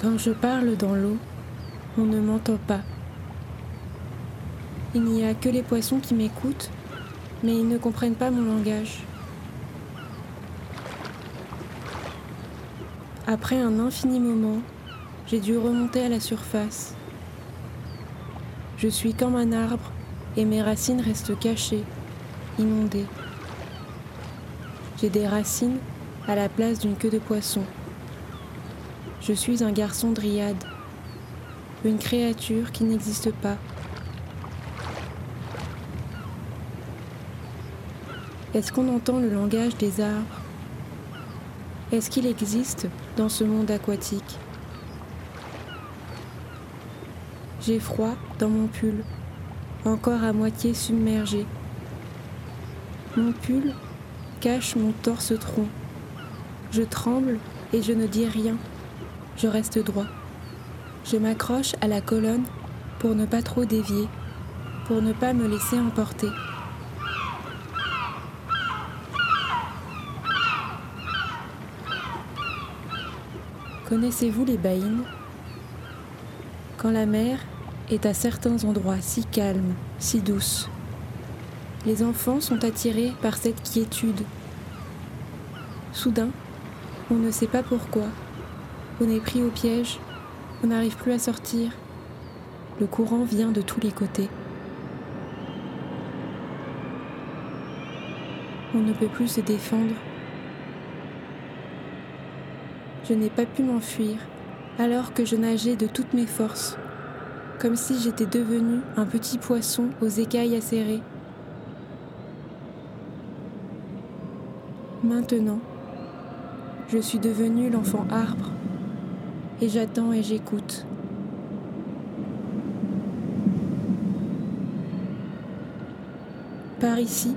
Quand je parle dans l'eau, on ne m'entend pas. Il n'y a que les poissons qui m'écoutent, mais ils ne comprennent pas mon langage. Après un infini moment, j'ai dû remonter à la surface. Je suis comme un arbre et mes racines restent cachées, inondées. J'ai des racines à la place d'une queue de poisson. Je suis un garçon dryade, une créature qui n'existe pas. Est-ce qu'on entend le langage des arbres? Est-ce qu'il existe dans ce monde aquatique? J'ai froid dans mon pull, encore à moitié submergé. Mon pull cache mon torse tronc. Je tremble et je ne dis rien je reste droit. Je m'accroche à la colonne pour ne pas trop dévier, pour ne pas me laisser emporter. Connaissez-vous les baïnes? Quand la mer est à certains endroits si calme, si douce, les enfants sont attirés par cette quiétude. Soudain, on ne sait pas pourquoi, on est pris au piège, on n'arrive plus à sortir. Le courant vient de tous les côtés. On ne peut plus se défendre. Je n'ai pas pu m'enfuir alors que je nageais de toutes mes forces, comme si j'étais devenu un petit poisson aux écailles acérées. Maintenant, je suis devenu l'enfant arbre et j'attends et j'écoute. Par ici,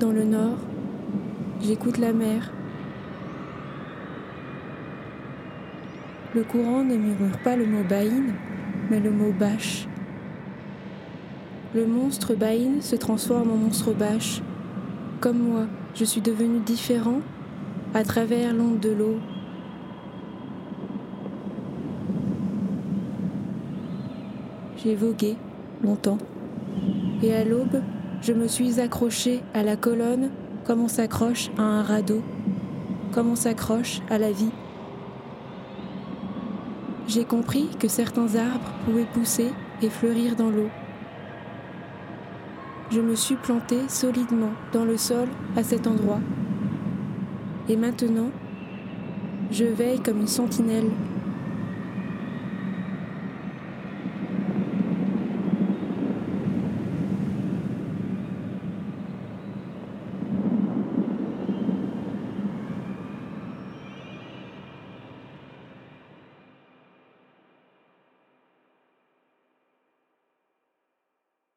dans le nord, j'écoute la mer. Le courant ne murmure pas le mot baïne, mais le mot bâche. Le monstre baïne se transforme en monstre bâche. Comme moi, je suis devenu différent à travers l'onde de l'eau J'ai vogué longtemps. Et à l'aube, je me suis accrochée à la colonne comme on s'accroche à un radeau, comme on s'accroche à la vie. J'ai compris que certains arbres pouvaient pousser et fleurir dans l'eau. Je me suis plantée solidement dans le sol à cet endroit. Et maintenant, je veille comme une sentinelle